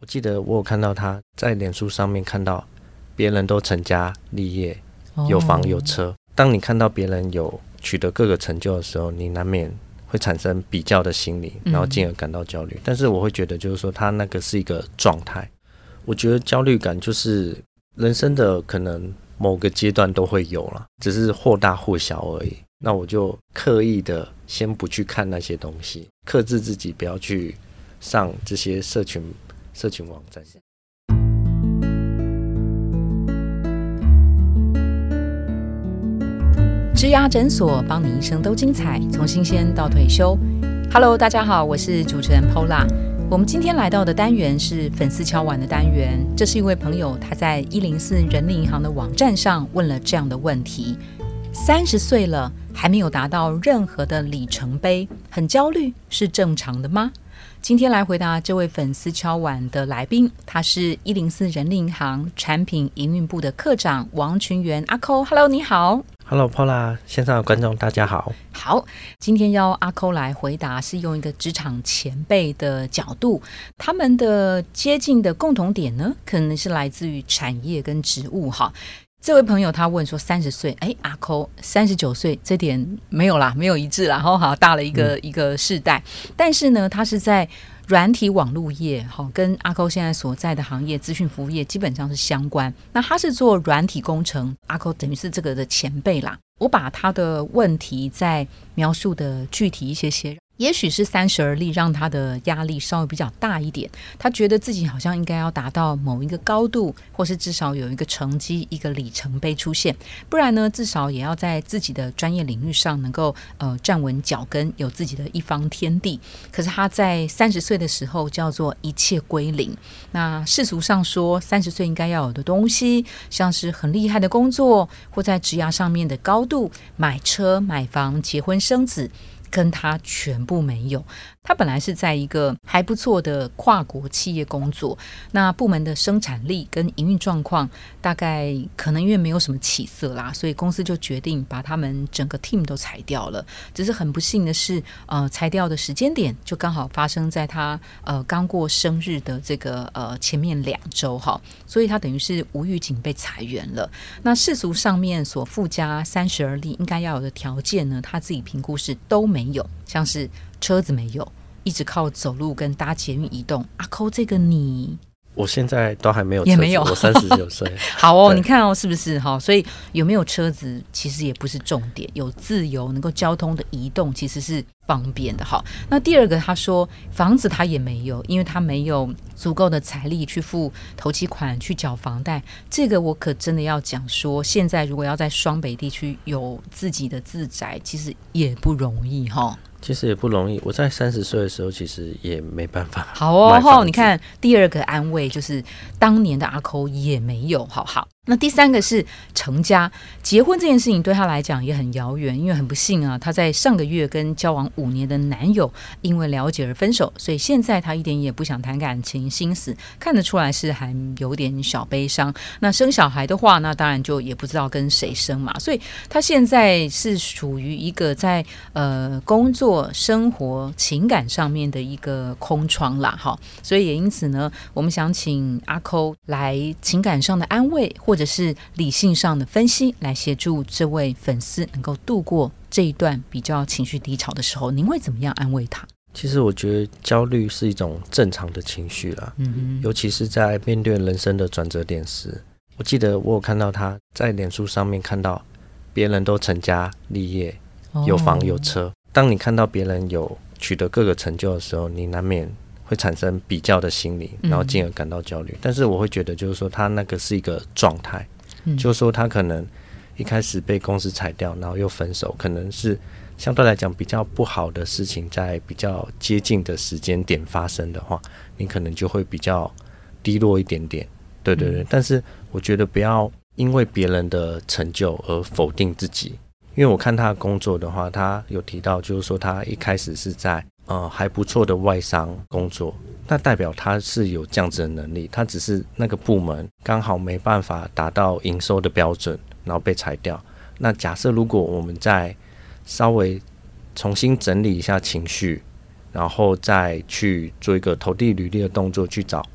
我记得我有看到他在脸书上面看到别人都成家立业，有房有车。当你看到别人有取得各个成就的时候，你难免会产生比较的心理，然后进而感到焦虑。但是我会觉得，就是说他那个是一个状态。我觉得焦虑感就是人生的可能某个阶段都会有了，只是或大或小而已。那我就刻意的先不去看那些东西，克制自己不要去上这些社群。社群网站。植牙诊所，帮你一生都精彩，从新鲜到退休。Hello，大家好，我是主持人 Pola。我们今天来到的单元是粉丝敲碗的单元。这是一位朋友，他在一零四人力银行的网站上问了这样的问题：三十岁了，还没有达到任何的里程碑，很焦虑，是正常的吗？今天来回答这位粉丝敲碗的来宾，他是一零四人力银行产品营运部的科长王群元阿扣。Hello，你好。Hello，Paula，线上的观众大家好。好，今天邀阿扣来回答，是用一个职场前辈的角度，他们的接近的共同点呢，可能是来自于产业跟职务哈。这位朋友他问说：“三十岁，哎，阿扣三十九岁，这点没有啦，没有一致啦，然后好大了一个一个世代。但是呢，他是在软体网络业，好跟阿扣现在所在的行业资讯服务业基本上是相关。那他是做软体工程，阿扣等于是这个的前辈啦。我把他的问题再描述的具体一些些。”也许是三十而立，让他的压力稍微比较大一点。他觉得自己好像应该要达到某一个高度，或是至少有一个成绩、一个里程碑出现，不然呢，至少也要在自己的专业领域上能够呃站稳脚跟，有自己的一方天地。可是他在三十岁的时候叫做一切归零。那世俗上说，三十岁应该要有的东西，像是很厉害的工作，或在职涯上面的高度，买车、买房、结婚、生子。跟他全部没有。他本来是在一个还不错的跨国企业工作，那部门的生产力跟营运状况大概可能因为没有什么起色啦，所以公司就决定把他们整个 team 都裁掉了。只是很不幸的是，呃，裁掉的时间点就刚好发生在他呃刚过生日的这个呃前面两周哈，所以他等于是无预警被裁员了。那世俗上面所附加三十而立应该要有的条件呢，他自己评估是都没有，像是。车子没有，一直靠走路跟搭捷运移动。阿扣，这个你，我现在都还没有，也没有，我三十九岁。好哦，你看哦，是不是哈？所以有没有车子其实也不是重点，有自由能够交通的移动其实是方便的哈。那第二个，他说房子他也没有，因为他没有足够的财力去付头期款去缴房贷。这个我可真的要讲说，现在如果要在双北地区有自己的自宅，其实也不容易哈。其实也不容易。我在三十岁的时候，其实也没办法。好哦，你看第二个安慰就是当年的阿抠也没有好好。那第三个是成家结婚这件事情对他来讲也很遥远，因为很不幸啊，他在上个月跟交往五年的男友因为了解而分手，所以现在他一点也不想谈感情，心思看得出来是还有点小悲伤。那生小孩的话，那当然就也不知道跟谁生嘛，所以他现在是属于一个在呃工作、生活、情感上面的一个空窗啦，哈。所以也因此呢，我们想请阿抠来情感上的安慰或者。是理性上的分析，来协助这位粉丝能够度过这一段比较情绪低潮的时候，您会怎么样安慰他？其实我觉得焦虑是一种正常的情绪啦，嗯尤其是在面对人生的转折点时。我记得我有看到他在脸书上面看到别人都成家立业，有房有车。当你看到别人有取得各个成就的时候，你难免。会产生比较的心理，然后进而感到焦虑。但是我会觉得，就是说他那个是一个状态，就是说他可能一开始被公司裁掉，然后又分手，可能是相对来讲比较不好的事情，在比较接近的时间点发生的话，你可能就会比较低落一点点。对对对。但是我觉得不要因为别人的成就而否定自己，因为我看他的工作的话，他有提到，就是说他一开始是在。呃，还不错的外商工作，那代表他是有这样子的能力，他只是那个部门刚好没办法达到营收的标准，然后被裁掉。那假设如果我们再稍微重新整理一下情绪，然后再去做一个投递履历的动作，去找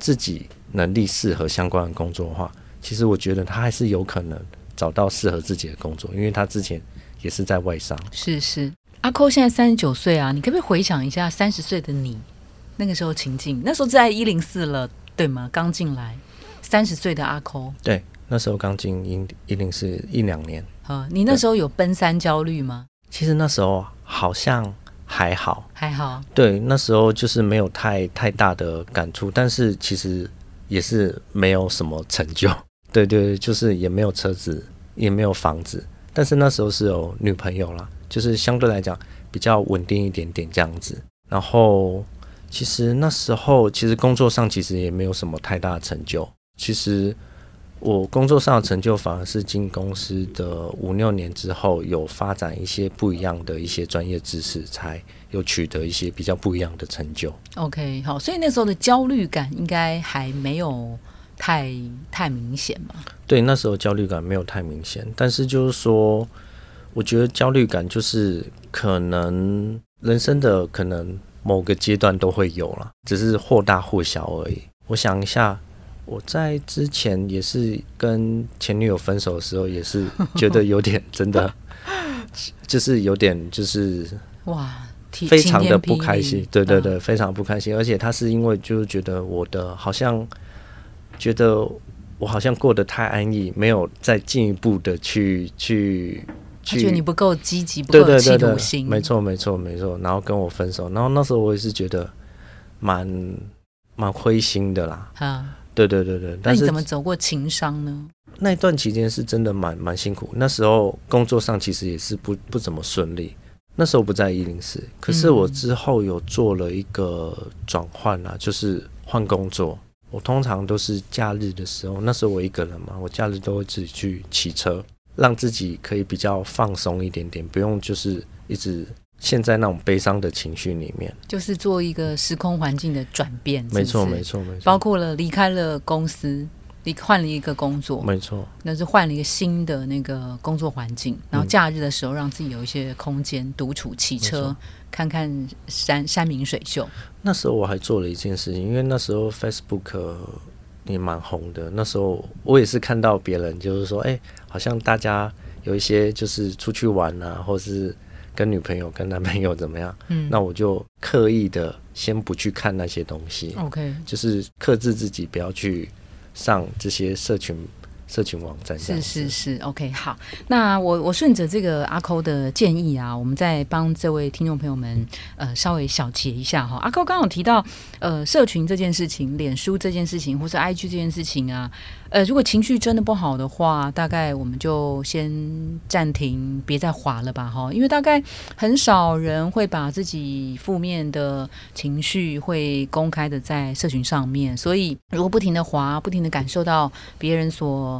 自己能力适合相关的工作的话，其实我觉得他还是有可能找到适合自己的工作，因为他之前也是在外商。是是，阿扣现在三十九岁啊，你可不可以回想一下三十岁的你那个时候情境？那时候在一零四了，对吗？刚进来，三十岁的阿扣，对，那时候刚进一一零四一两年。啊，你那时候有奔三焦虑吗？其实那时候好像还好，还好。对，那时候就是没有太太大的感触，但是其实也是没有什么成就。对对对，就是也没有车子，也没有房子，但是那时候是有女朋友啦，就是相对来讲比较稳定一点点这样子。然后其实那时候其实工作上其实也没有什么太大的成就，其实。我工作上的成就反而是进公司的五六年之后，有发展一些不一样的一些专业知识，才有取得一些比较不一样的成就。OK，好，所以那时候的焦虑感应该还没有太太明显吧？对，那时候焦虑感没有太明显，但是就是说，我觉得焦虑感就是可能人生的可能某个阶段都会有了，只是或大或小而已。我想一下。我在之前也是跟前女友分手的时候，也是觉得有点真的，就是有点就是哇，非常的不开心。对对对，非常不开心。而且他是因为就是觉得我的好像觉得我好像过得太安逸，没有再进一步的去去去，觉得你不够积极，不够企图心。没错没错没错。然后跟我分手，然后那时候我也是觉得蛮蛮灰心的啦。啊。对对对对，那你怎么走过情伤呢？那一段期间是真的蛮蛮辛苦，那时候工作上其实也是不不怎么顺利。那时候不在一零四，可是我之后有做了一个转换啊，就是换工作。我通常都是假日的时候，那时候我一个人嘛，我假日都会自己去骑车，让自己可以比较放松一点点，不用就是一直。陷在那种悲伤的情绪里面，就是做一个时空环境的转变。没错，没错，没错。包括了离开了公司，离换了一个工作。没错，那是换了一个新的那个工作环境。然后假日的时候，让自己有一些空间独处，骑车看看山山明水秀。那时候我还做了一件事情，因为那时候 Facebook 也蛮红的。那时候我也是看到别人就是说，哎，好像大家有一些就是出去玩啊，或是。跟女朋友、跟男朋友怎么样？嗯，那我就刻意的先不去看那些东西。OK，就是克制自己，不要去上这些社群。社群网站是是是，OK，好，那我我顺着这个阿扣的建议啊，我们再帮这位听众朋友们呃稍微小结一下哈。阿扣刚刚有提到呃社群这件事情、脸书这件事情，或是 IG 这件事情啊，呃，如果情绪真的不好的话，大概我们就先暂停，别再滑了吧哈，因为大概很少人会把自己负面的情绪会公开的在社群上面，所以如果不停的滑，不停的感受到别人所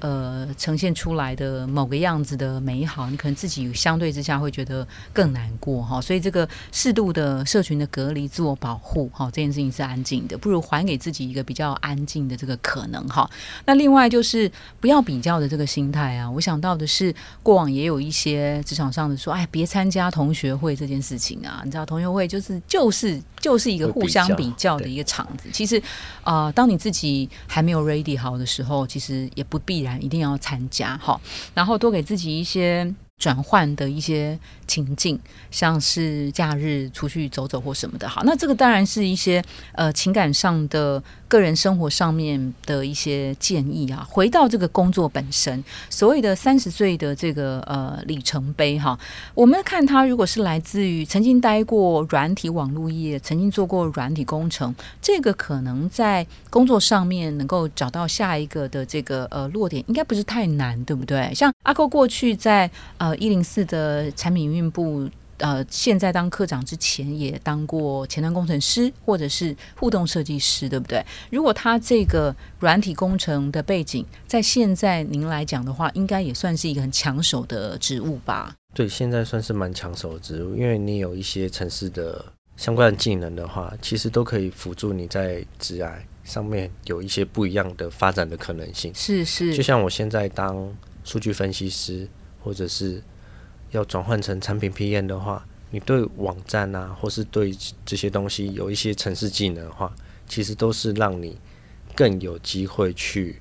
呃，呈现出来的某个样子的美好，你可能自己相对之下会觉得更难过哈。所以这个适度的社群的隔离、自我保护哈，这件事情是安静的，不如还给自己一个比较安静的这个可能哈。那另外就是不要比较的这个心态啊。我想到的是，过往也有一些职场上的说，哎，别参加同学会这件事情啊。你知道，同学会就是就是就是一个互相比较的一个场子。其实啊，当你自己还没有 ready 好的时候，其实也不必然。一定要参加哈，然后多给自己一些。转换的一些情境，像是假日出去走走或什么的，好，那这个当然是一些呃情感上的、个人生活上面的一些建议啊。回到这个工作本身，所谓的三十岁的这个呃里程碑哈，我们看他如果是来自于曾经待过软体网络业，曾经做过软体工程，这个可能在工作上面能够找到下一个的这个呃落点，应该不是太难，对不对？像阿扣过去在呃。一零四的产品运部，呃，现在当科长之前也当过前端工程师或者是互动设计师，对不对？如果他这个软体工程的背景，在现在您来讲的话，应该也算是一个很抢手的职务吧？对，现在算是蛮抢手的职务，因为你有一些城市的相关的技能的话，其实都可以辅助你在职涯上面有一些不一样的发展的可能性。是是，就像我现在当数据分析师。或者是要转换成产品 PM 的话，你对网站啊，或是对这些东西有一些城市技能的话，其实都是让你更有机会去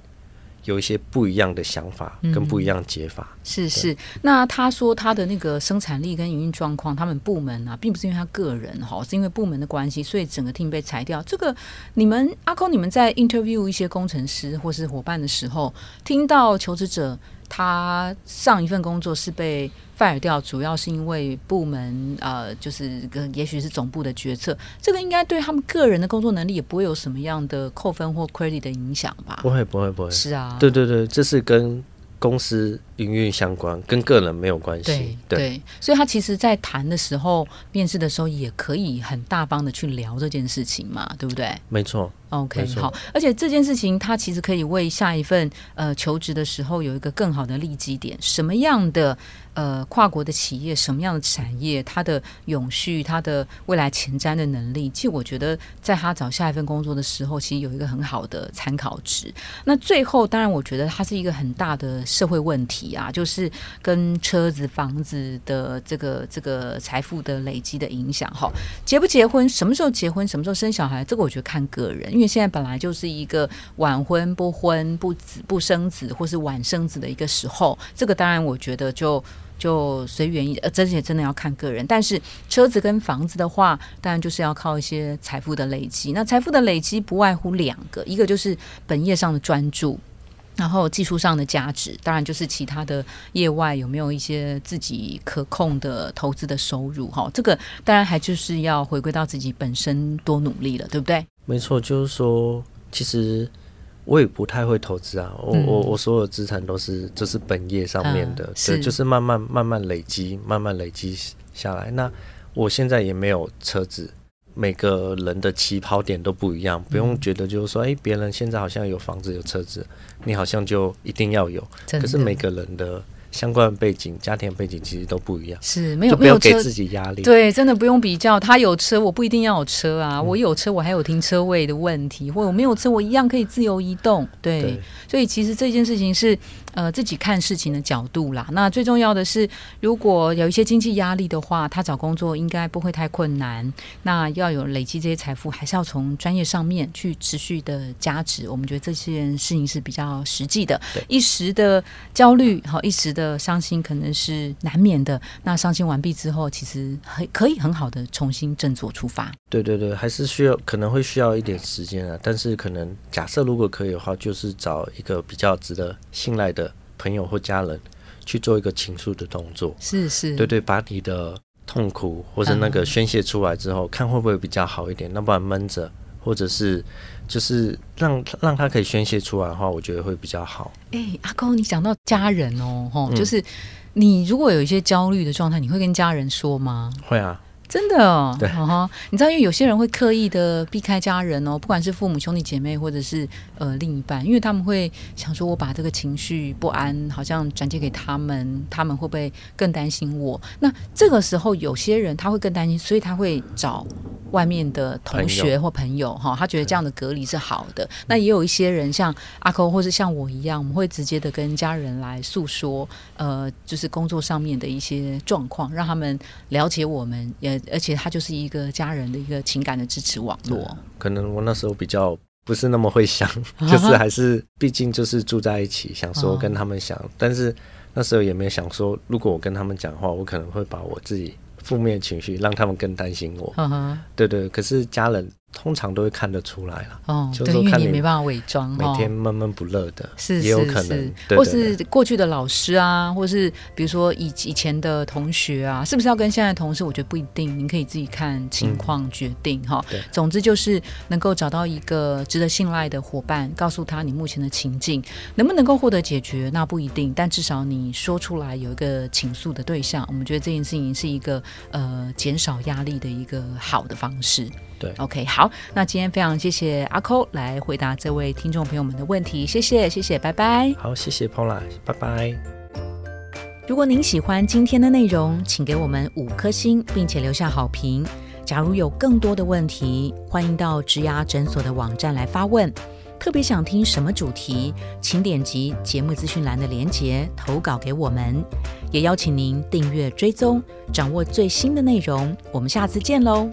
有一些不一样的想法跟不一样解法。是是，那他说他的那个生产力跟营运状况，他们部门啊，并不是因为他个人哈，是因为部门的关系，所以整个 team 被裁掉。这个你们阿空，你们在 interview 一些工程师或是伙伴的时候，听到求职者他上一份工作是被 fire 掉，主要是因为部门呃，就是跟也许是总部的决策，这个应该对他们个人的工作能力也不会有什么样的扣分或 credit 的影响吧？不会不会不会，是啊，对对对，这是跟。公司营运相关，跟个人没有关系。对对，所以他其实，在谈的时候，面试的时候，也可以很大方的去聊这件事情嘛，对不对？没错。OK，好，而且这件事情，它其实可以为下一份呃求职的时候有一个更好的利基点。什么样的呃跨国的企业，什么样的产业，它的永续，它的未来前瞻的能力，其实我觉得，在他找下一份工作的时候，其实有一个很好的参考值。那最后，当然，我觉得它是一个很大的社会问题啊，就是跟车子、房子的这个这个财富的累积的影响。哈，结不结婚，什么时候结婚，什么时候生小孩，这个我觉得看个人。因为现在本来就是一个晚婚不婚不子不生子或是晚生子的一个时候，这个当然我觉得就就随缘一呃，这些真的要看个人。但是车子跟房子的话，当然就是要靠一些财富的累积。那财富的累积不外乎两个，一个就是本业上的专注，然后技术上的价值，当然就是其他的业外有没有一些自己可控的投资的收入哈。这个当然还就是要回归到自己本身多努力了，对不对？没错，就是说，其实我也不太会投资啊。我我我所有资产都是就是本业上面的，对，就是慢慢慢慢累积，慢慢累积下来。那我现在也没有车子，每个人的起跑点都不一样，不用觉得就是说，哎，别人现在好像有房子有车子，你好像就一定要有。可是每个人的。相关背景、家庭背景其实都不一样，是没有没有给自己压力。对，真的不用比较。他有车，我不一定要有车啊。我有车，我还有停车位的问题，或者我没有车，我一样可以自由移动。对，所以其实这件事情是。呃，自己看事情的角度啦。那最重要的是，如果有一些经济压力的话，他找工作应该不会太困难。那要有累积这些财富，还是要从专业上面去持续的加值。我们觉得这件事情是比较实际的。一时的焦虑，好，一时的伤心，可能是难免的。那伤心完毕之后，其实很可以很好的重新振作出发。对对对，还是需要可能会需要一点时间啊。但是可能假设如果可以的话，就是找一个比较值得信赖的。朋友或家人去做一个倾诉的动作，是是，对对，把你的痛苦或者那个宣泄出来之后，看会不会比较好一点。那不然闷着，或者是就是让让他可以宣泄出来的话，我觉得会比较好。哎，阿公，你讲到家人哦，吼，就是你如果有一些焦虑的状态，你会跟家人说吗？会啊。真的哦，对哈，你知道，因为有些人会刻意的避开家人哦，不管是父母、兄弟姐妹，或者是呃另一半，因为他们会想说，我把这个情绪不安好像转接给他们，他们会不会更担心我？那这个时候，有些人他会更担心，所以他会找外面的同学或朋友哈，他觉得这样的隔离是好的。那也有一些人像阿扣，或是像我一样，我们会直接的跟家人来诉说，呃，就是工作上面的一些状况，让他们了解我们也。而且他就是一个家人的一个情感的支持网络。可能我那时候比较不是那么会想，就是还是毕竟就是住在一起，想说跟他们想，但是那时候也没有想说，如果我跟他们讲话，我可能会把我自己负面情绪让他们更担心我。对对，可是家人。通常都会看得出来了，哦，就是，因为你没办法伪装，每天闷闷不乐的，是也有可能，或是过去的老师啊，或是比如说以以前的同学啊，是不是要跟现在的同事？我觉得不一定，您可以自己看情况决定哈。总之就是能够找到一个值得信赖的伙伴，告诉他你目前的情境能不能够获得解决，那不一定，但至少你说出来有一个倾诉的对象，我们觉得这件事情是一个呃减少压力的一个好的方式。对，OK，好，那今天非常谢谢阿扣来回答这位听众朋友们的问题，谢谢，谢谢，拜拜。好，谢谢 Paula，拜拜。如果您喜欢今天的内容，请给我们五颗星，并且留下好评。假如有更多的问题，欢迎到植牙诊所的网站来发问。特别想听什么主题，请点击节目资讯栏的连结投稿给我们。也邀请您订阅追踪，掌握最新的内容。我们下次见喽。